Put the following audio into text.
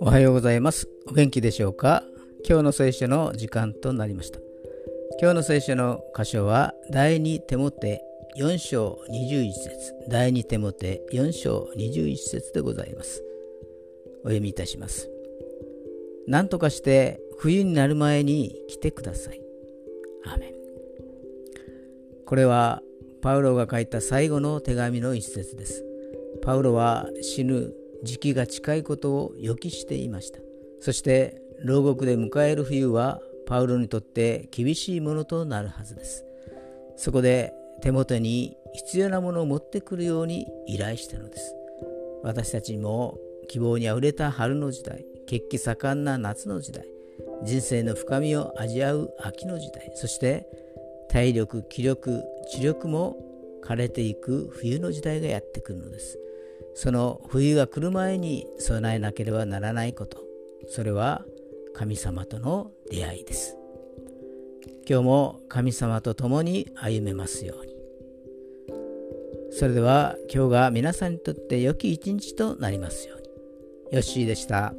おはようございます。お元気でしょうか？今日の聖書の時間となりました。今日の聖書の箇所は第2手モて4章21節第2手モて4章21節でございます。お読みいたします。何とかして冬になる前に来てください。アーメン。これはパウロが書いた最後の手紙の一節です。パウロは死ぬ時期が近いことを予期していました。そして牢獄で迎える冬はパウロにとって厳しいものとなるはずです。そこで手元に必要なものを持ってくるように依頼したのです。私たちにも希望にあふれた春の時代血気盛んな夏の時代人生の深みを味わう秋の時代そして体力気力知力も枯れていく冬の時代がやってくるのです。その冬が来る前に備えなければならないこと。それは神様との出会いです。今日も神様と共に歩めますように。それでは今日が皆さんにとって良き一日となりますように。よッしーでした。